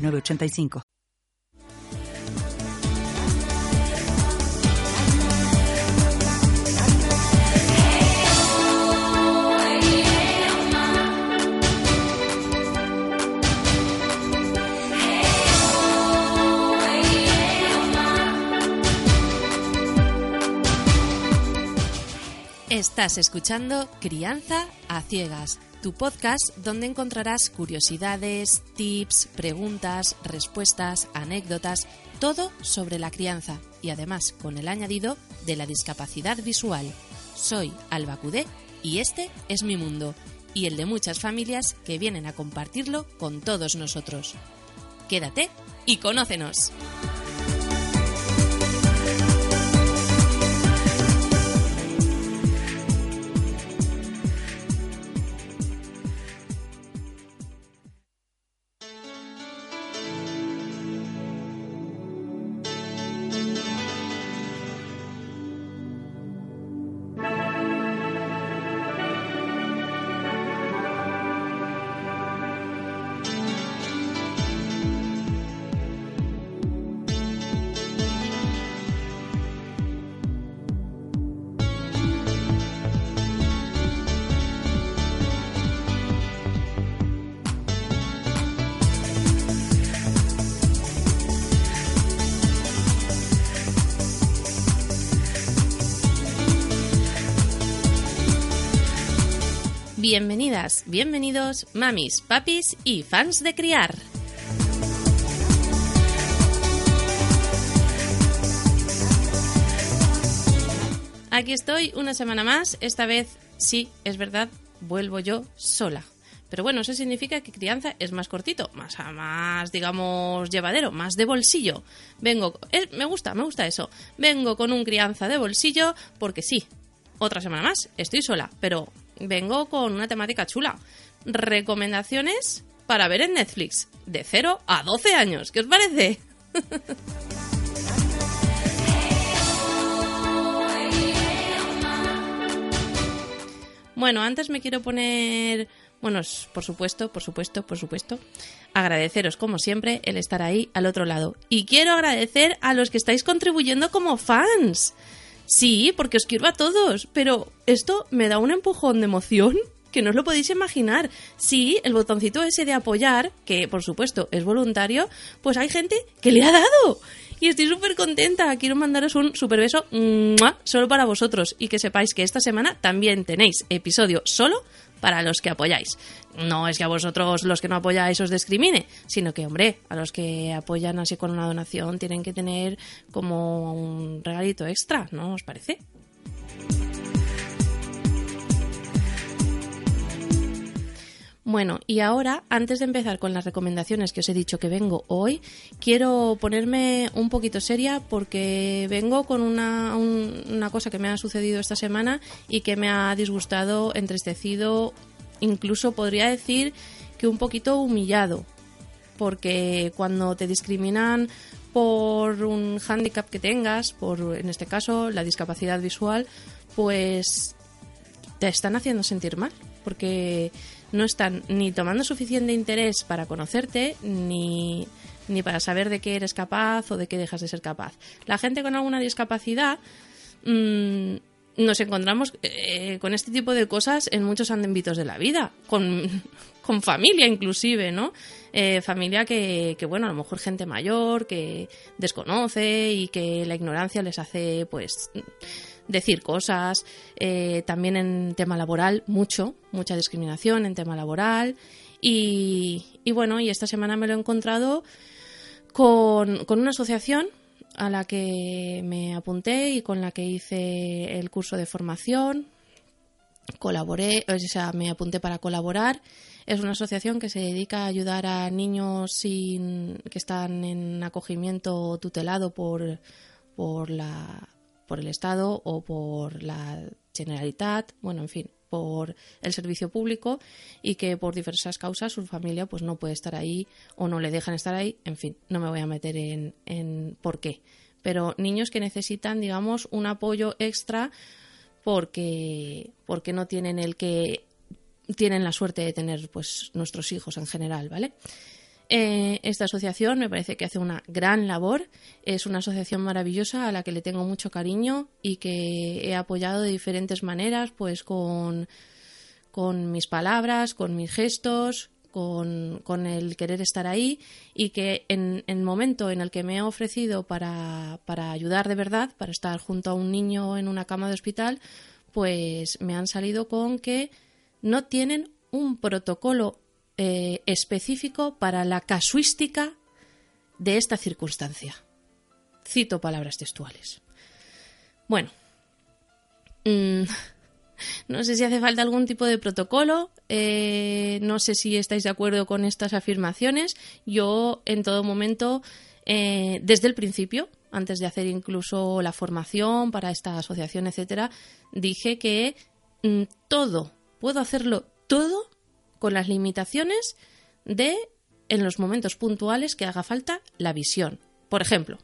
985. Estás escuchando Crianza a Ciegas tu podcast donde encontrarás curiosidades, tips, preguntas, respuestas, anécdotas, todo sobre la crianza y además con el añadido de la discapacidad visual. Soy Alba Cudé y este es mi mundo y el de muchas familias que vienen a compartirlo con todos nosotros. Quédate y conócenos. Bienvenidas, bienvenidos, mamis, papis y fans de criar. Aquí estoy una semana más, esta vez sí, es verdad, vuelvo yo sola. Pero bueno, eso significa que crianza es más cortito, más, más digamos, llevadero, más de bolsillo. Vengo, me gusta, me gusta eso. Vengo con un crianza de bolsillo porque sí, otra semana más, estoy sola, pero vengo con una temática chula. Recomendaciones para ver en Netflix de 0 a 12 años. ¿Qué os parece? bueno, antes me quiero poner bueno, por supuesto, por supuesto, por supuesto, agradeceros como siempre el estar ahí al otro lado. Y quiero agradecer a los que estáis contribuyendo como fans. Sí, porque os quiero a todos, pero esto me da un empujón de emoción que no os lo podéis imaginar. Sí, el botoncito ese de apoyar, que por supuesto es voluntario, pues hay gente que le ha dado. Y estoy súper contenta. Quiero mandaros un súper beso solo para vosotros. Y que sepáis que esta semana también tenéis episodio solo para los que apoyáis. No es que a vosotros los que no apoyáis os discrimine, sino que, hombre, a los que apoyan así con una donación tienen que tener como un regalito extra, ¿no os parece? Bueno, y ahora, antes de empezar con las recomendaciones que os he dicho que vengo hoy, quiero ponerme un poquito seria porque vengo con una, una cosa que me ha sucedido esta semana y que me ha disgustado, entristecido, incluso podría decir que un poquito humillado. Porque cuando te discriminan por un hándicap que tengas, por en este caso la discapacidad visual, pues te están haciendo sentir mal. Porque no están ni tomando suficiente interés para conocerte, ni, ni para saber de qué eres capaz o de qué dejas de ser capaz. La gente con alguna discapacidad mm, nos encontramos eh, con este tipo de cosas en muchos ámbitos de la vida, con, con familia inclusive, ¿no? Eh, familia que, que, bueno, a lo mejor gente mayor, que desconoce y que la ignorancia les hace, pues decir cosas, eh, también en tema laboral, mucho, mucha discriminación en tema laboral. Y, bueno, y esta semana me lo he encontrado con, con una asociación a la que me apunté y con la que hice el curso de formación. Colaboré, o sea, me apunté para colaborar Es una asociación que se dedica a ayudar a niños sin, que están en acogimiento tutelado por, por, la, por el Estado o por la Generalitat, bueno, en fin, por el servicio público y que por diversas causas su familia pues no puede estar ahí o no le dejan estar ahí. En fin, no me voy a meter en, en por qué. Pero niños que necesitan, digamos, un apoyo extra porque, porque no tienen el que tienen la suerte de tener pues nuestros hijos en general, ¿vale? Eh, esta asociación me parece que hace una gran labor, es una asociación maravillosa a la que le tengo mucho cariño y que he apoyado de diferentes maneras, pues con, con mis palabras, con mis gestos, con, con, el querer estar ahí y que en, el momento en el que me he ofrecido para, para ayudar de verdad, para estar junto a un niño en una cama de hospital, pues me han salido con que no tienen un protocolo eh, específico para la casuística de esta circunstancia. Cito palabras textuales. Bueno, mm, no sé si hace falta algún tipo de protocolo, eh, no sé si estáis de acuerdo con estas afirmaciones. Yo en todo momento, eh, desde el principio, antes de hacer incluso la formación para esta asociación, etcétera, dije que mm, todo, puedo hacerlo todo con las limitaciones de, en los momentos puntuales que haga falta, la visión. Por ejemplo,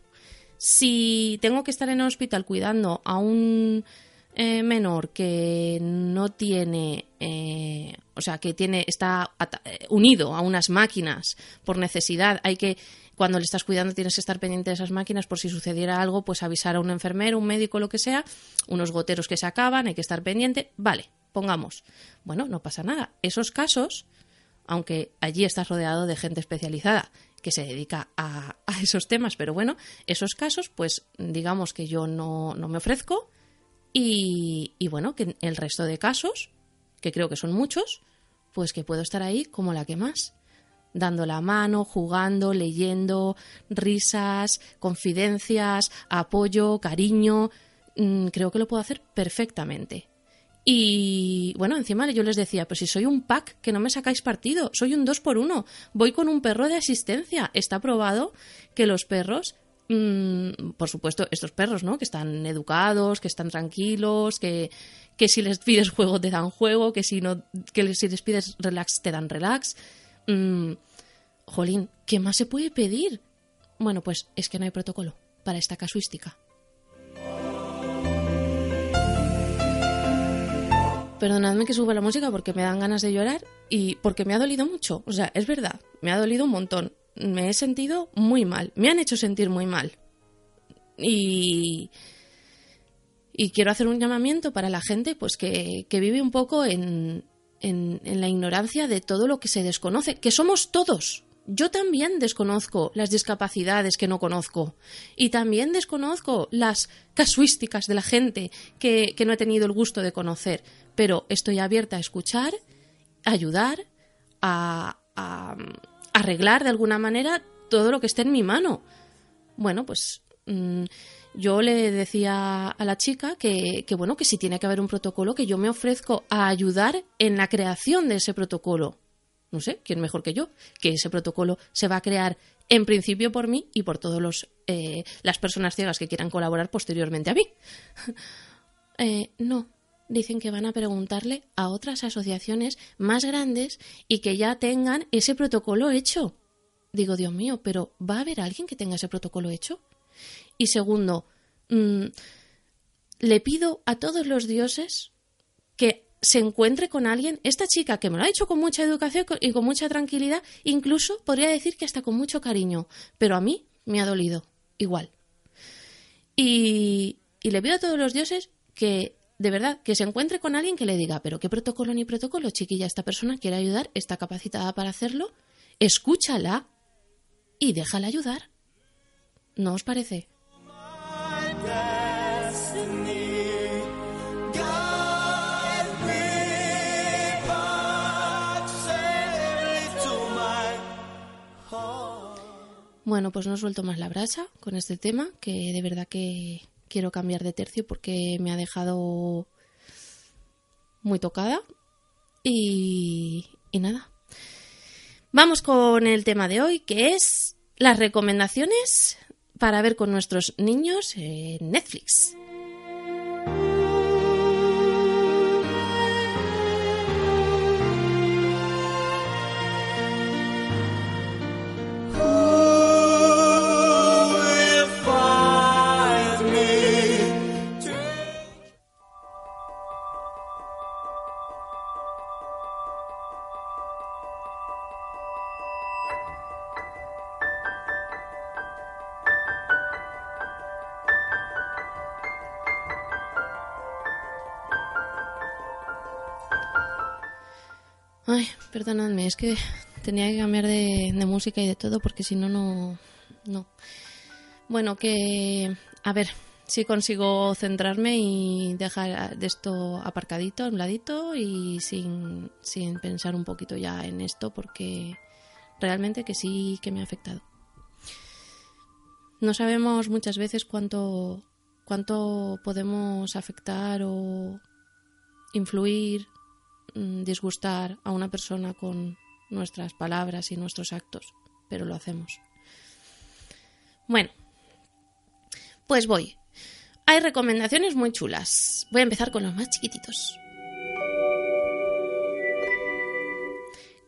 si tengo que estar en el hospital cuidando a un eh, menor que no tiene, eh, o sea, que tiene, está eh, unido a unas máquinas por necesidad, hay que, cuando le estás cuidando tienes que estar pendiente de esas máquinas por si sucediera algo, pues avisar a un enfermero, un médico, lo que sea, unos goteros que se acaban, hay que estar pendiente, vale, pongamos. Bueno, no pasa nada. Esos casos, aunque allí estás rodeado de gente especializada que se dedica a, esos temas, pero bueno, esos casos, pues digamos que yo no, no me ofrezco, y, bueno, que el resto de casos, que creo que son muchos, pues que puedo estar ahí como la que más dando la mano, jugando, leyendo, risas, confidencias, apoyo, cariño. Mm, creo que lo puedo hacer perfectamente. Y bueno, encima yo les decía, pues si soy un pack, que no me sacáis partido, soy un dos por uno, voy con un perro de asistencia. Está probado que los perros Mm, por supuesto, estos perros, ¿no? Que están educados, que están tranquilos, que, que si les pides juego te dan juego, que si no, que si les pides relax te dan relax. Mm, jolín, ¿qué más se puede pedir? Bueno, pues es que no hay protocolo para esta casuística. Perdonadme que suba la música porque me dan ganas de llorar y porque me ha dolido mucho. O sea, es verdad, me ha dolido un montón me he sentido muy mal, me han hecho sentir muy mal. Y, y quiero hacer un llamamiento para la gente pues que, vive un poco en, en, la ignorancia de todo lo que se desconoce, que somos todos. Yo también desconozco las discapacidades que no conozco y también desconozco las casuísticas de la gente que, que no he tenido el gusto de conocer, pero estoy abierta a escuchar, a ayudar, a, arreglar de alguna manera todo lo que esté en mi mano. Bueno, pues mm, yo le decía a la chica que, que, bueno, que si tiene que haber un protocolo, que yo me ofrezco a ayudar en la creación de ese protocolo. No sé, ¿quién mejor que yo? Que ese protocolo se va a crear en principio por mí y por todas eh, las personas ciegas que quieran colaborar posteriormente a mí. eh, no, dicen que van a preguntarle a otras asociaciones más grandes y que ya tengan ese protocolo hecho. Digo, Dios mío, pero ¿va a haber alguien que tenga ese protocolo hecho? Y segundo, mm, le pido a todos los dioses que se encuentre con alguien, esta chica que me lo ha hecho con mucha educación y con mucha tranquilidad, incluso podría decir que hasta con mucho cariño, pero a mí me ha dolido, igual. Y, y le pido a todos los dioses que de verdad, que se encuentre con alguien que le diga, pero qué protocolo ni protocolo, chiquilla, esta persona quiere ayudar, está capacitada para hacerlo, escúchala y déjala ayudar. ¿No os parece? Bueno, pues no suelto más la brasa con este tema, que de verdad que quiero cambiar de tercio porque me ha dejado muy tocada. Y, y nada. Vamos con el tema de hoy, que es las recomendaciones para ver con nuestros niños en Netflix. Perdonadme, es que tenía que cambiar de, música y de todo porque si no, no. No. Bueno, que. A ver, si consigo centrarme y dejar de esto aparcadito, a un ladito y sin, sin pensar un poquito ya en esto porque realmente que sí que me ha afectado. No sabemos muchas veces cuánto, cuánto podemos afectar o influir disgustar a una persona con nuestras palabras y nuestros actos, pero lo hacemos. Bueno, pues voy. Hay recomendaciones muy chulas. Voy a empezar con los más chiquititos.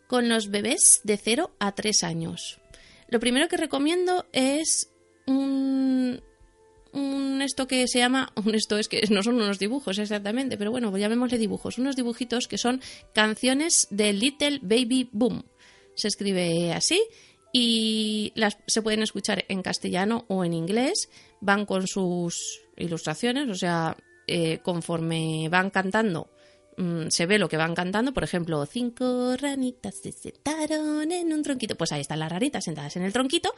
Con los bebés de 0 a 3 años. Lo primero que recomiendo es un, esto que se llama, esto es que no son unos dibujos exactamente, pero bueno, pues llamémosle dibujos, unos dibujitos que son canciones de Little Baby Boom. Se escribe así y se pueden escuchar en castellano o en inglés, van con sus ilustraciones, o sea, eh, conforme van cantando Mm, se ve lo que van cantando, por ejemplo, cinco ranitas se sentaron en un tronquito. Pues ahí están las ranitas sentadas en el tronquito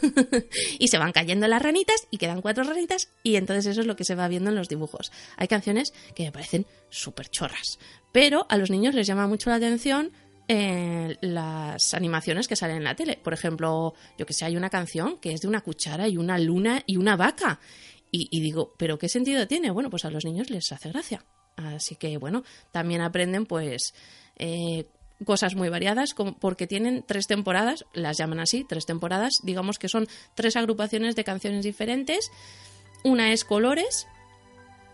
y se van cayendo las ranitas y quedan cuatro ranitas y entonces eso es lo que se va viendo en los dibujos. Hay canciones que me parecen súper chorras, pero a los niños les llama mucho la atención eh, las animaciones que salen en la tele. Por ejemplo, yo que sé, hay una canción que es de una cuchara y una luna y una vaca. y digo, ¿pero qué sentido tiene? Bueno, pues a los niños les hace gracia. Así que bueno, también aprenden pues eh, cosas muy variadas como porque tienen tres temporadas, las llaman así, tres temporadas, digamos que son tres agrupaciones de canciones diferentes. Una es colores,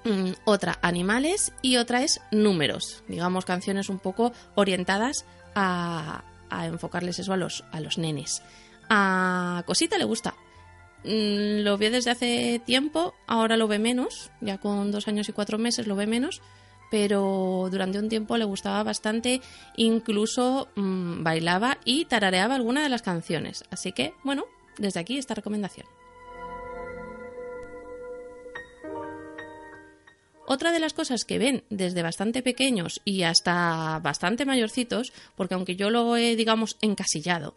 mm, otra animales y otra es números, digamos canciones un poco orientadas a, a enfocarles eso a los, a los nenes. A Cosita le gusta, mm, lo vio desde hace tiempo, ahora lo ve menos, ya con dos años y cuatro meses lo ve menos, pero durante un tiempo le gustaba bastante, incluso mm, bailaba y tarareaba alguna de las canciones. Así que, bueno, desde aquí esta recomendación. Otra de las cosas que ven desde bastante pequeños y hasta bastante mayorcitos, porque aunque yo lo he, digamos, encasillado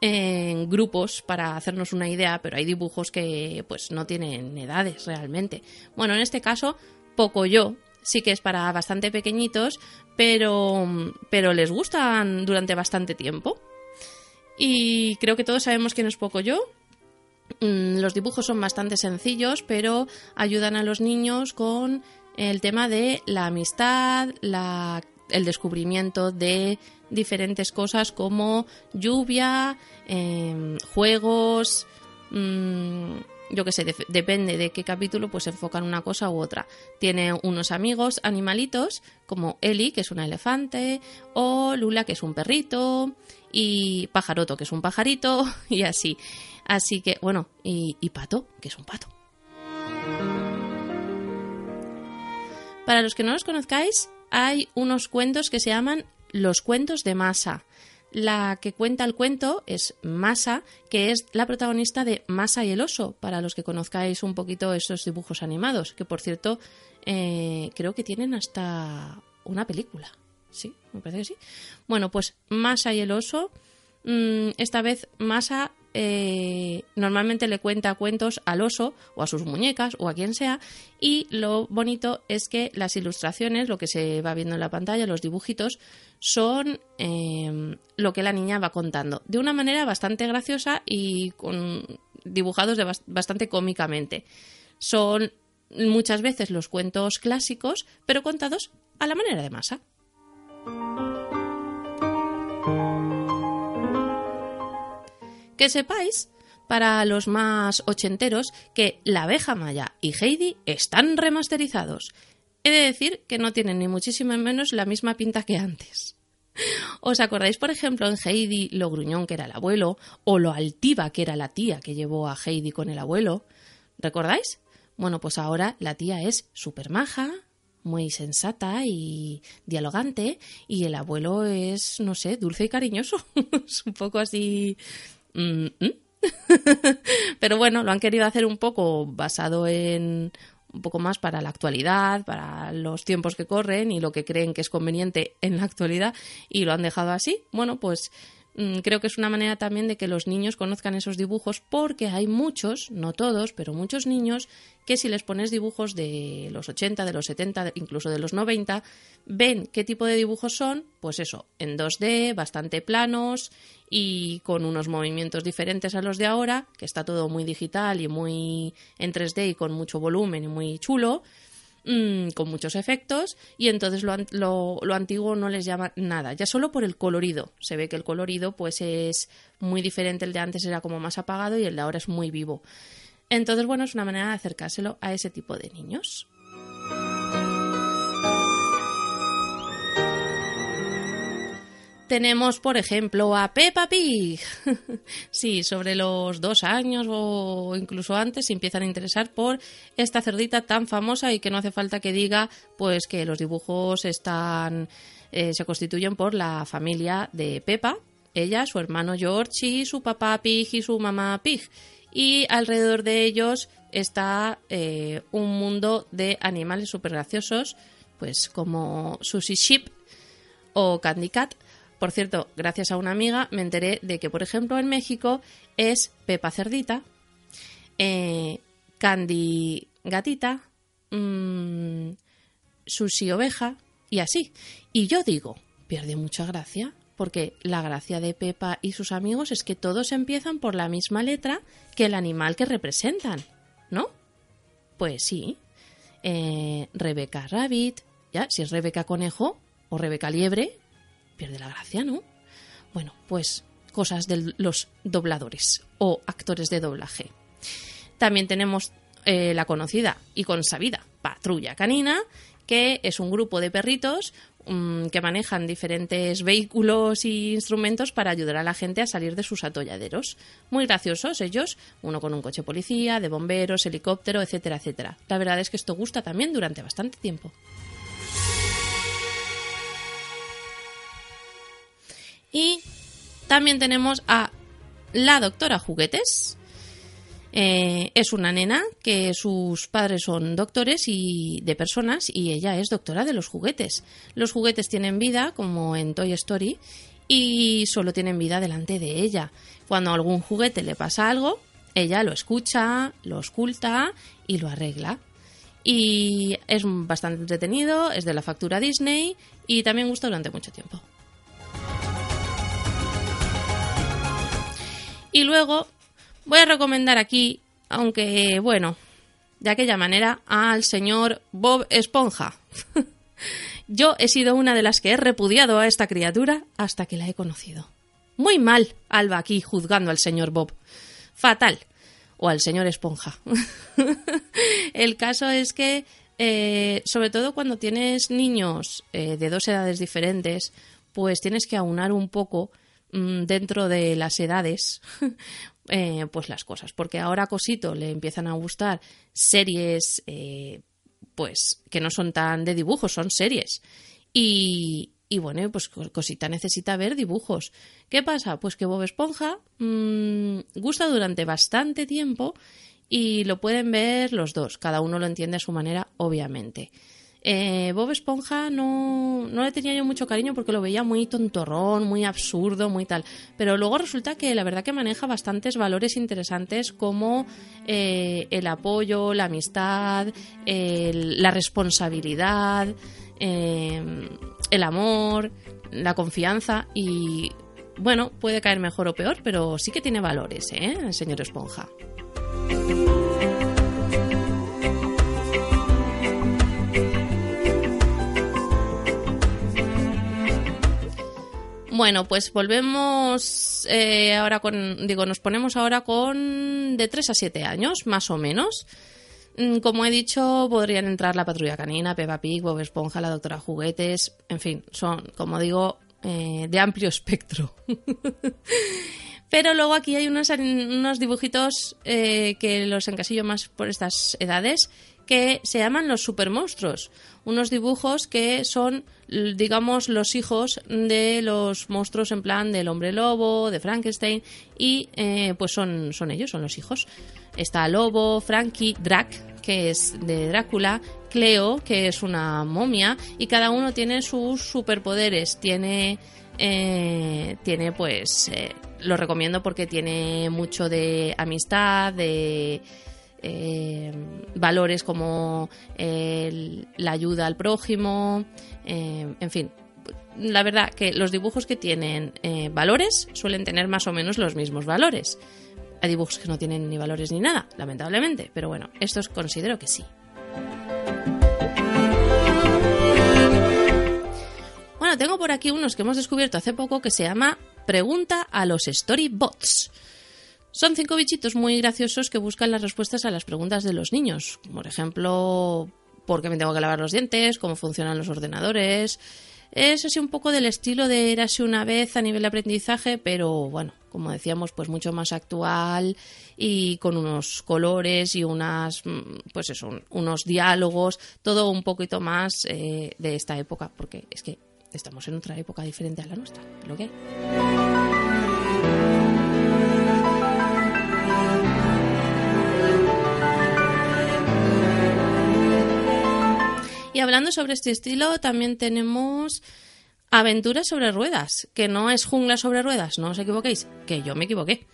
en grupos para hacernos una idea, pero hay dibujos que pues no tienen edades realmente. Bueno, en este caso, poco yo, sí que es para bastante pequeñitos, pero, pero les gustan durante bastante tiempo. Y creo que todos sabemos quién es poco yo. Mm, los dibujos son bastante sencillos, pero ayudan a los niños con el tema de la amistad, la, el descubrimiento de diferentes cosas como lluvia, em, juegos, mm, yo qué sé, depende de qué capítulo, pues enfocan una cosa u otra. Tiene unos amigos animalitos, como Eli, que es un elefante, o Lula, que es un perrito, y Pajaroto, que es un pajarito, y así. Así que, bueno, y Pato, que es un pato. Para los que no los conozcáis, hay unos cuentos que se llaman Los cuentos de masa. La que cuenta el cuento es Masa, que es la protagonista de Masa y el oso, para los que conozcáis un poquito esos dibujos animados, que por cierto eh, creo que tienen hasta una película. Sí, me parece que sí. Bueno, pues Masa y el oso. Mm, esta vez Masa eh, normalmente le cuenta cuentos al oso o a sus muñecas o a quien sea y lo bonito es que las ilustraciones, lo que se va viendo en la pantalla, los dibujitos, son eh, lo que la niña va contando de una manera bastante graciosa y con dibujados de bastante cómicamente. Son muchas veces los cuentos clásicos, pero contados a la manera de masa. Que sepáis, para los más ochenteros, que La abeja maya y Heidi están remasterizados. He de decir que no tienen ni muchísimo menos la misma pinta que antes. ¿Os acordáis, por ejemplo, en Heidi lo gruñón que era el abuelo o lo altiva que era la tía que llevó a Heidi con el abuelo? ¿Recordáis? Bueno, pues ahora la tía es súper maja, muy sensata y dialogante y el abuelo es, no sé, dulce y cariñoso. es un poco así... Pero bueno, lo han querido hacer un poco basado en un poco más para la actualidad, para los tiempos que corren y lo que creen que es conveniente en la actualidad y lo han dejado así. Bueno, pues creo que es una manera también de que los niños conozcan esos dibujos porque hay muchos, no todos, pero muchos niños que si les pones dibujos de los 80, de los 70, incluso de los 90, ven qué tipo de dibujos son, pues eso, en 2D, bastante planos y con unos movimientos diferentes a los de ahora, que está todo muy digital y muy en 3D y con mucho volumen y muy chulo, mm, con muchos efectos, y entonces lo, lo, lo, antiguo no les llama nada, ya solo por el colorido. Se ve que el colorido pues es muy diferente, el de antes era como más apagado y el de ahora es muy vivo. Entonces, bueno, es una manera de acercárselo a ese tipo de niños. Tenemos, por ejemplo, a Peppa Pig. sí, sobre los dos años o incluso antes empiezan a interesar por esta cerdita tan famosa y que no hace falta que diga pues que los dibujos están eh, se constituyen por la familia de Peppa, ella, su hermano George y su papá Pig y su mamá Pig y alrededor de ellos está eh, un mundo de animales súper graciosos, pues como Sushi Sheep o Candy Cat. Por cierto, gracias a una amiga me enteré de que, por ejemplo, en México es Pepa Cerdita, eh, Candy Gatita, mmm, Sushi Oveja y así. Y yo digo, pierde mucha gracia porque la gracia de Pepa y sus amigos es que todos empiezan por la misma letra que el animal que representan, ¿no? Pues sí. Eh, Rebeca Rabbit, ya, si es Rebeca Conejo o Rebeca Liebre, pierde la gracia, ¿no? Bueno, pues cosas de los dobladores o actores de doblaje. También tenemos eh, la conocida y consabida Patrulla Canina, que es un grupo de perritos mm, que manejan diferentes vehículos e instrumentos para ayudar a la gente a salir de sus atolladeros. Muy graciosos ellos, uno con un coche policía, de bomberos, helicóptero, etcétera, etcétera. La verdad es que esto gusta también durante bastante tiempo. Y también tenemos a la doctora Juguetes, eh, es una nena que sus padres son doctores y de personas y ella es doctora de los juguetes. Los juguetes tienen vida, como en Toy Story, y solo tienen vida delante de ella. Cuando a algún juguete le pasa algo, ella lo escucha, lo oculta y lo arregla. Y es bastante entretenido, es de la factura Disney y también gusta durante mucho tiempo. Y luego Voy a recomendar aquí, aunque bueno, de aquella manera, al señor Bob Esponja. Yo he sido una de las que he repudiado a esta criatura hasta que la he conocido. Muy mal, Alba aquí juzgando al señor Bob. Fatal. O al señor Esponja. El caso es que, eh, sobre todo cuando tienes niños eh, de dos edades diferentes, pues tienes que aunar un poco dentro de las edades eh, pues las cosas. Porque ahora a Cosito le empiezan a gustar series, eh, pues que no son tan de dibujos, son series. Y, y bueno, pues Cosita necesita ver dibujos. ¿Qué pasa? Pues que Bob Esponja mmm, gusta durante bastante tiempo y lo pueden ver los dos. Cada uno lo entiende a su manera, obviamente. Eh, Bob Esponja no, no le tenía yo mucho cariño porque lo veía muy tontorrón, muy absurdo, muy tal. Pero luego resulta que la verdad que maneja bastantes valores interesantes como eh, el apoyo, la amistad, la responsabilidad, eh, el amor, la confianza y bueno, puede caer mejor o peor, pero sí que tiene valores. El señor Esponja. Bueno, pues volvemos eh, ahora con, digo, nos ponemos ahora con de 3 a 7 años, más o menos. Mm, como he dicho, podrían entrar la patrulla canina, Peppa Pig, Bob Esponja, la doctora Juguetes, en fin, son, como digo, eh, de amplio espectro. Pero luego aquí hay unos, dibujitos eh, que los encasillo más por estas edades que se llaman los supermonstruos. Unos dibujos que son, digamos, los hijos de los monstruos en plan del hombre lobo, de Frankenstein, y eh, pues son, son ellos, son los hijos. Está Lobo, Frankie, Drac, que es de Drácula, Cleo, que es una momia, y cada uno tiene sus superpoderes. Tiene, eh, tiene pues, eh, lo recomiendo porque tiene mucho de amistad, de eh, valores como la ayuda al prójimo, eh, en fin. La verdad que los dibujos que tienen eh, valores suelen tener más o menos los mismos valores. Hay dibujos que no tienen ni valores ni nada, lamentablemente, pero bueno, estos considero que sí. Bueno, tengo por aquí unos que hemos descubierto hace poco que se llama Pregunta a los Storybots. Son cinco bichitos muy graciosos que buscan las respuestas a las preguntas de los niños. Por ejemplo, ¿por qué me tengo que lavar los dientes? ¿Cómo funcionan los ordenadores? Es así un poco del estilo de Érase una vez a nivel de aprendizaje, pero bueno, como decíamos, pues mucho más actual y con unos colores y unas, mm, pues eso, unos diálogos, todo un poquito más eh, de esta época, porque es que estamos en otra época diferente a la nuestra, lo que hay. Y hablando sobre este estilo, también tenemos Aventuras sobre ruedas, que no es jungla sobre ruedas, no os equivoquéis, que yo me equivoqué.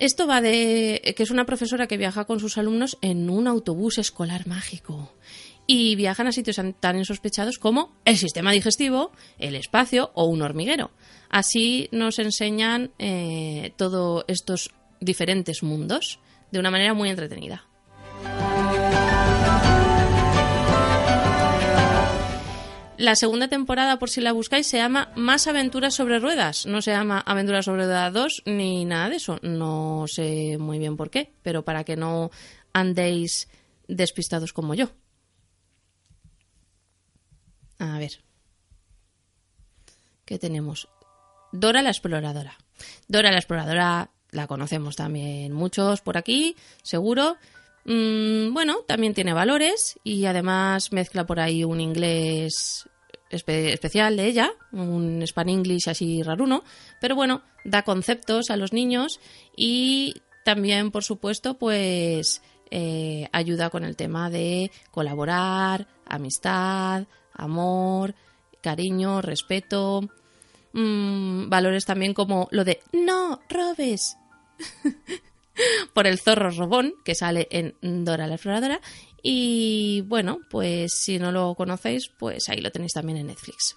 Esto va de que es una profesora que viaja con sus alumnos en un autobús escolar mágico y viajan a sitios tan insospechados como el sistema digestivo, el espacio o un hormiguero. Así nos enseñan eh, todos estos diferentes mundos de una manera muy entretenida. La segunda temporada, por si la buscáis, se llama Más aventuras sobre ruedas. No se llama Aventuras sobre ruedas 2 ni nada de eso. No sé muy bien por qué, pero para que no andéis despistados como yo. A ver. ¿Qué tenemos? Dora la exploradora. Dora la exploradora la conocemos también muchos por aquí, seguro. Mm, bueno, también tiene valores y además mezcla por ahí un inglés especial de ella, un Span English así raruno, pero bueno, da conceptos a los niños y también, por supuesto, pues eh, ayuda con el tema de colaborar, amistad, amor, cariño, respeto, mm, valores también como lo de no robes. por el zorro robón que sale en Dora la exploradora y bueno, pues si no lo conocéis, pues ahí lo tenéis también en Netflix.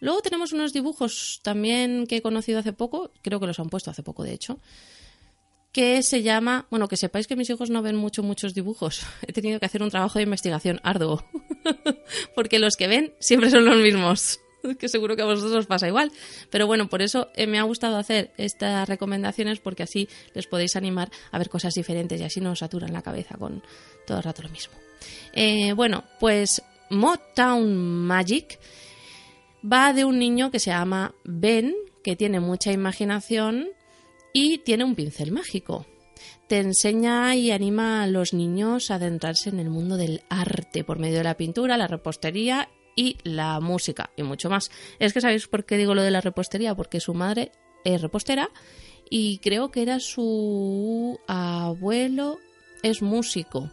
Luego tenemos unos dibujos también que he conocido hace poco, creo que los han puesto hace poco de hecho, que se llama, bueno, que sepáis que mis hijos no ven mucho muchos dibujos. He tenido que hacer un trabajo de investigación arduo, porque los que ven siempre son los mismos. que seguro que a vosotros os pasa igual. Pero bueno, por eso eh, me ha gustado hacer estas recomendaciones porque así les podéis animar a ver cosas diferentes y así no os saturan la cabeza con todo el rato lo mismo. Eh, bueno, pues Motown Magic va de un niño que se llama Ben, que tiene mucha imaginación y tiene un pincel mágico. Te enseña y anima a los niños a adentrarse en el mundo del arte por medio de la pintura, la repostería y la música y mucho más. Es que sabéis por qué digo lo de la repostería, porque su madre es repostera y creo que era su abuelo es músico.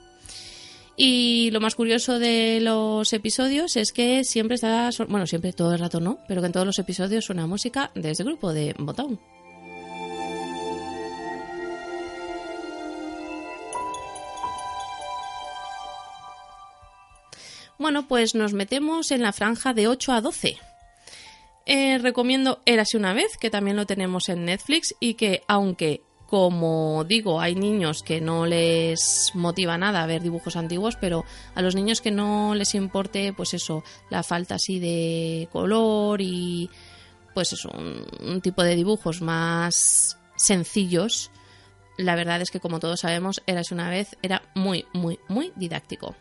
Y lo más curioso de los episodios es que siempre está, bueno, siempre todo el rato no, pero que en todos los episodios suena música de ese grupo de Motown. Bueno, pues nos metemos en la franja de 8 a 12. Eh, recomiendo Érase una vez, que también lo tenemos en Netflix y que aunque como digo, hay niños que no les motiva nada ver dibujos antiguos, pero a los niños que no les importe, pues eso, la falta así de color y pues es un, tipo de dibujos más sencillos, la verdad es que como todos sabemos, Eras una vez era muy, muy, muy didáctico.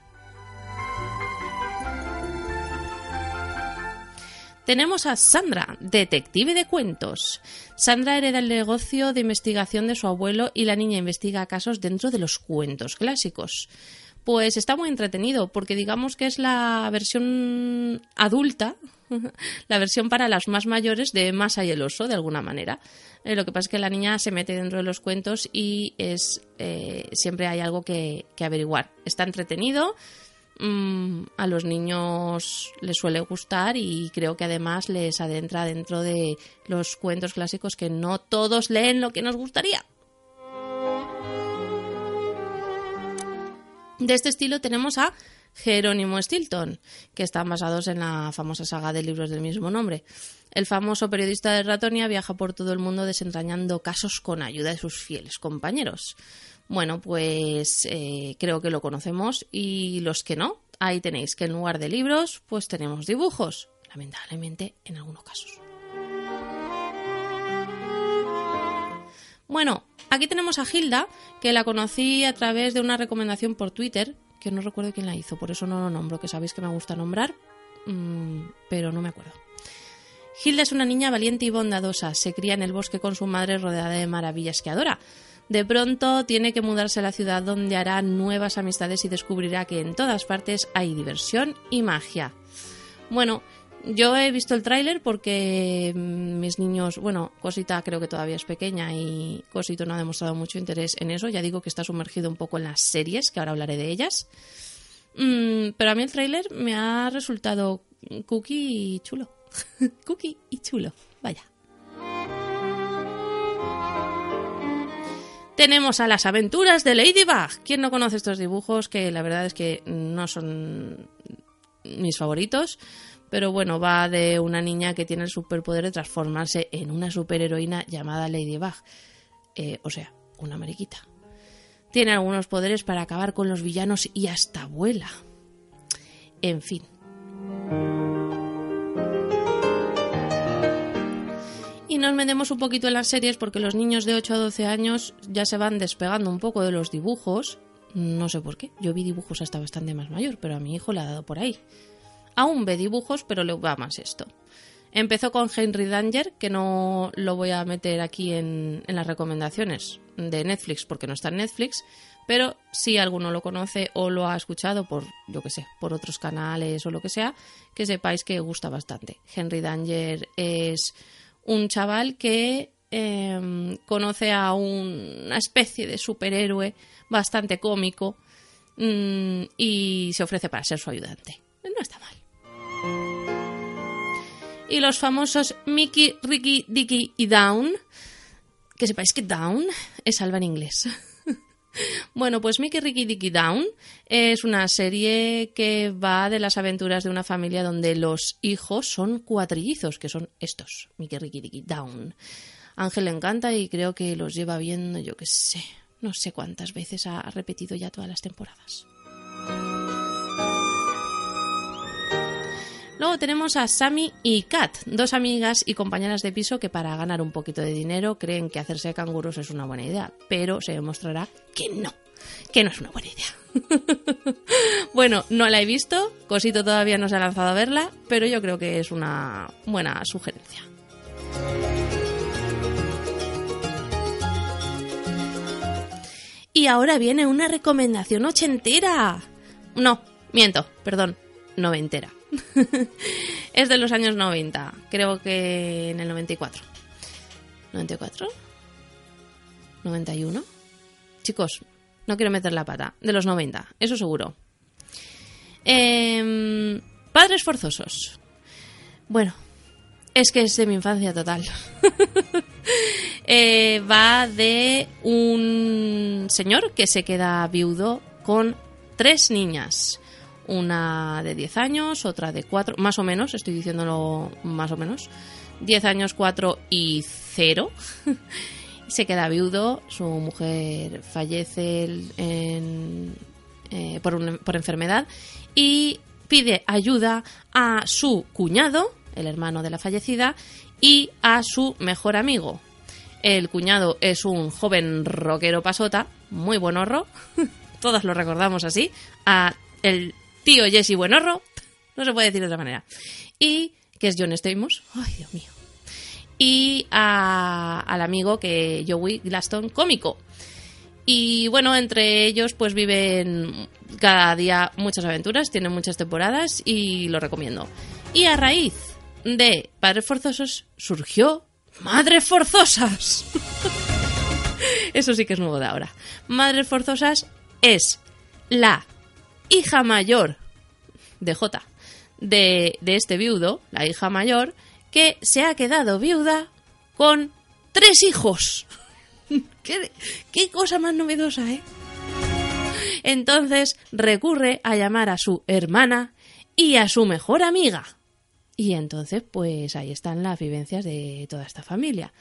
Tenemos a Sandra, detective de cuentos. Sandra hereda el negocio de investigación de su abuelo y la niña investiga casos dentro de los cuentos clásicos. Pues está muy entretenido porque digamos que es la versión adulta, la versión para las más mayores de Masa y el oso, de alguna manera. Eh, lo que pasa es que la niña se mete dentro de los cuentos y es eh, siempre hay algo que averiguar. Está entretenido, Mm, a los niños les suele gustar y creo que además les adentra dentro de los cuentos clásicos que no todos leen lo que nos gustaría. De este estilo tenemos a Jerónimo Stilton, que están basados en la famosa saga de libros del mismo nombre. El famoso periodista de Ratonia viaja por todo el mundo desentrañando casos con ayuda de sus fieles compañeros. Bueno, pues eh, creo que lo conocemos y los que no, ahí tenéis que en lugar de libros, pues tenemos dibujos, lamentablemente en algunos casos. Bueno, aquí tenemos a Hilda, que la conocí a través de una recomendación por Twitter, que no recuerdo quién la hizo, por eso no lo nombro, que sabéis que me gusta nombrar, mm, pero no me acuerdo. Hilda es una niña valiente y bondadosa, se cría en el bosque con su madre rodeada de maravillas que adora. De pronto tiene que mudarse a la ciudad donde hará nuevas amistades y descubrirá que en todas partes hay diversión y magia. Bueno, yo he visto el tráiler porque mm, mis niños, bueno, Cosita creo que todavía es pequeña y Cosito no ha demostrado mucho interés en eso. Ya digo que está sumergido un poco en las series, que ahora hablaré de ellas. Mm, pero a mí el tráiler me ha resultado cookie y chulo. cookie y chulo. Vaya. Tenemos a las aventuras de Ladybug. ¿Quién no conoce estos dibujos? Que la verdad es que no son mis favoritos. Pero bueno, va de una niña que tiene el superpoder de transformarse en una superheroína llamada Ladybug. Eh, o sea, una mariquita. Tiene algunos poderes para acabar con los villanos y hasta vuela. En fin. Y nos metemos un poquito en las series porque los niños de 8 a 12 años ya se van despegando un poco de los dibujos. No sé por qué. Yo vi dibujos hasta bastante más mayor, pero a mi hijo le ha dado por ahí. Aún ve dibujos, pero le va más esto. Empezó con Henry Danger, que no lo voy a meter aquí en, en las recomendaciones de Netflix porque no está en Netflix, pero si alguno lo conoce o lo ha escuchado por, yo que sé, por otros canales o lo que sea, que sepáis que gusta bastante. Henry Danger es un chaval que em, conoce a una especie de superhéroe bastante cómico mm, y se ofrece para ser su ayudante. No está mal. Y los famosos Mickey, Ricky, Dicky y Down. Que sepáis que Down es salva en inglés. Bueno, pues Mickey Ricky Dicky Down es una serie que va de las aventuras de una familia donde los hijos son cuatrillizos, que son estos, Mickey Ricky Dicky Down. Ángel le encanta y creo que los lleva viendo, yo qué sé, no sé cuántas veces ha repetido ya todas las temporadas. Luego tenemos a Sammy y Kat, dos amigas y compañeras de piso que para ganar un poquito de dinero creen que hacerse canguros es una buena idea, pero se demostrará que no, que no es una buena idea. bueno, no la he visto, Cosito todavía no se ha lanzado a verla, pero yo creo que es una buena sugerencia. Y ahora viene una recomendación ochentera. No, miento, perdón, noventera. es de los años 90, creo que en el 94. ¿94? ¿91? Chicos, no quiero meter la pata. De los 90, eso seguro. Em, padres forzosos. Bueno, es que es de mi infancia total. Eh, va de un señor que se queda viudo con tres niñas una de 10 años, otra de 4, más o menos, estoy diciéndolo más o menos, 10 años, 4 y 0. Se queda viudo, su mujer fallece en, eh, por, enfermedad y pide ayuda a su cuñado, el hermano de la fallecida, y a su mejor amigo. El cuñado es un joven rockero pasota, muy buenorro, todos lo recordamos así, a el tío Jesse Buenorro, no se puede decir de otra manera, y que es John Stamos, ay Dios mío, y al amigo que Joey Glaston, cómico. Y bueno, entre ellos pues viven cada día muchas aventuras, tienen muchas temporadas y lo recomiendo. Y a raíz de Padres Forzosos surgió Madres Forzosas. Eso sí que es nuevo de ahora. Madres Forzosas es la hija mayor de J de, de este viudo, la hija mayor, que se ha quedado viuda con tres hijos. ¿Qué, qué cosa más novedosa, ¿eh? Entonces recurre a llamar a su hermana y a su mejor amiga. Y entonces, pues ahí están las vivencias de toda esta familia.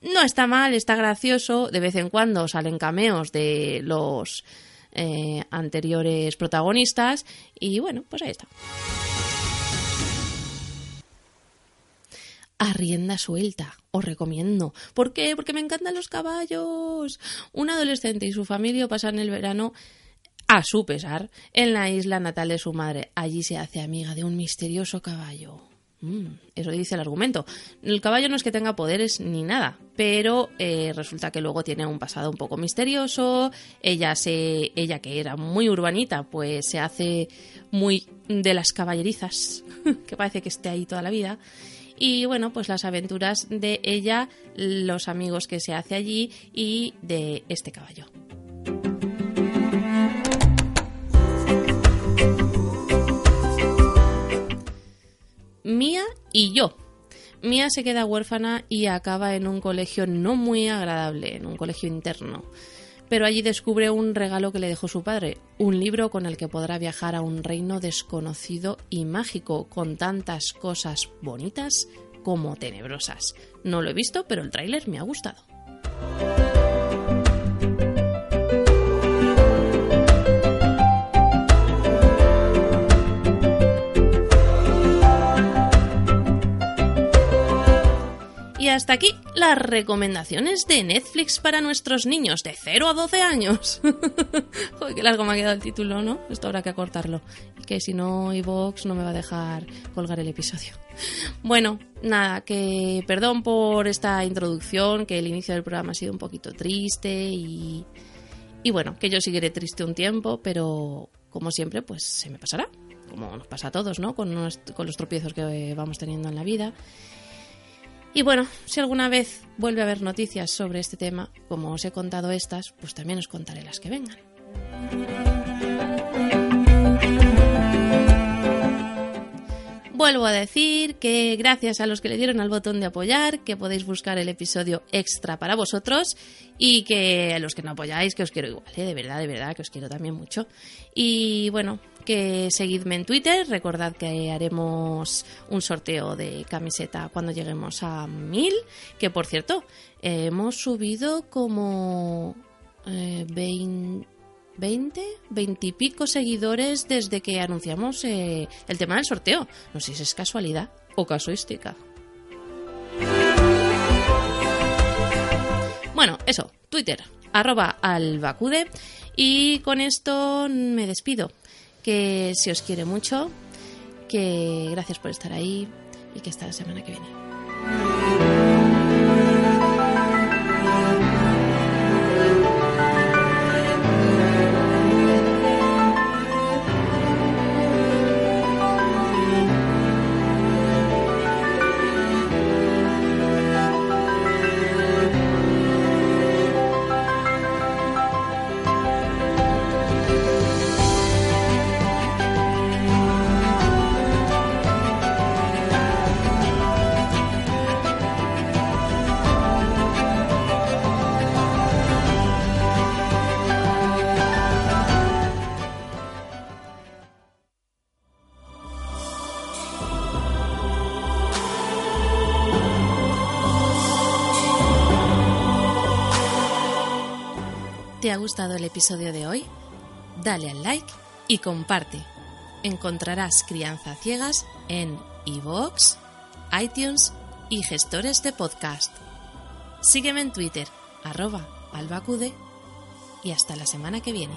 No está mal, está gracioso, de vez en cuando salen cameos de los eh, anteriores protagonistas y bueno, pues ahí está. a rienda suelta. Os recomiendo. ¿Por qué? Porque me encantan los caballos. Un adolescente y su familia pasan el verano a su pesar, en la isla natal de su madre. Allí se hace amiga de un misterioso caballo. Mm, eso dice el argumento. El caballo no es que tenga poderes ni nada, pero eh, resulta que luego tiene un pasado un poco misterioso. Ella se, ella que era muy urbanita, pues se hace muy de las caballerizas, que parece que esté ahí toda la vida y bueno, pues las aventuras de ella, los amigos que se hace allí y de este caballo. Mía y yo. Mía se queda huérfana y acaba en un colegio no muy agradable, en un colegio interno pero allí descubre un regalo que le dejó su padre, un libro con el que podrá viajar a un reino desconocido y mágico, con tantas cosas bonitas como tenebrosas. No lo he visto, pero el tráiler me ha gustado. Hasta aquí las recomendaciones de Netflix para nuestros niños de 0 a 12 años. Joder, qué largo me ha quedado el título, ¿no? Esto habrá que acortarlo. Que si no, iVox no me va a dejar colgar el episodio. Bueno, nada, que perdón por esta introducción, que el inicio del programa ha sido un poquito triste y, y bueno, que yo seguiré triste un tiempo, pero como siempre, pues se me pasará. Como nos pasa a todos, ¿no? Con, con los tropiezos que vamos teniendo en la vida. Y bueno, si alguna vez vuelve a haber noticias sobre este tema, como os he contado estas, pues también os contaré las que vengan. Vuelvo a decir que gracias a los que le dieron al botón de apoyar, que podéis buscar el episodio extra para vosotros y que a los que no apoyáis, que os quiero igual, ¿eh? de verdad, de verdad, que os quiero también mucho. Y bueno, que seguidme en Twitter, recordad que haremos un sorteo de camiseta cuando lleguemos a mil, que por cierto, hemos subido como eh, 20 20, 20 y pico seguidores desde que anunciamos eh, el tema del sorteo. No sé si es casualidad o casuística. Bueno, eso, Twitter, arroba albacude. Y con esto me despido. Que si os quiere mucho, que gracias por estar ahí y que hasta la semana que viene. Ha gustado el episodio de hoy? Dale al like y comparte. Encontrarás Crianza Ciegas en iVoox, iTunes y gestores de podcast. Sígueme en Twitter, arroba albacude, y hasta la semana que viene.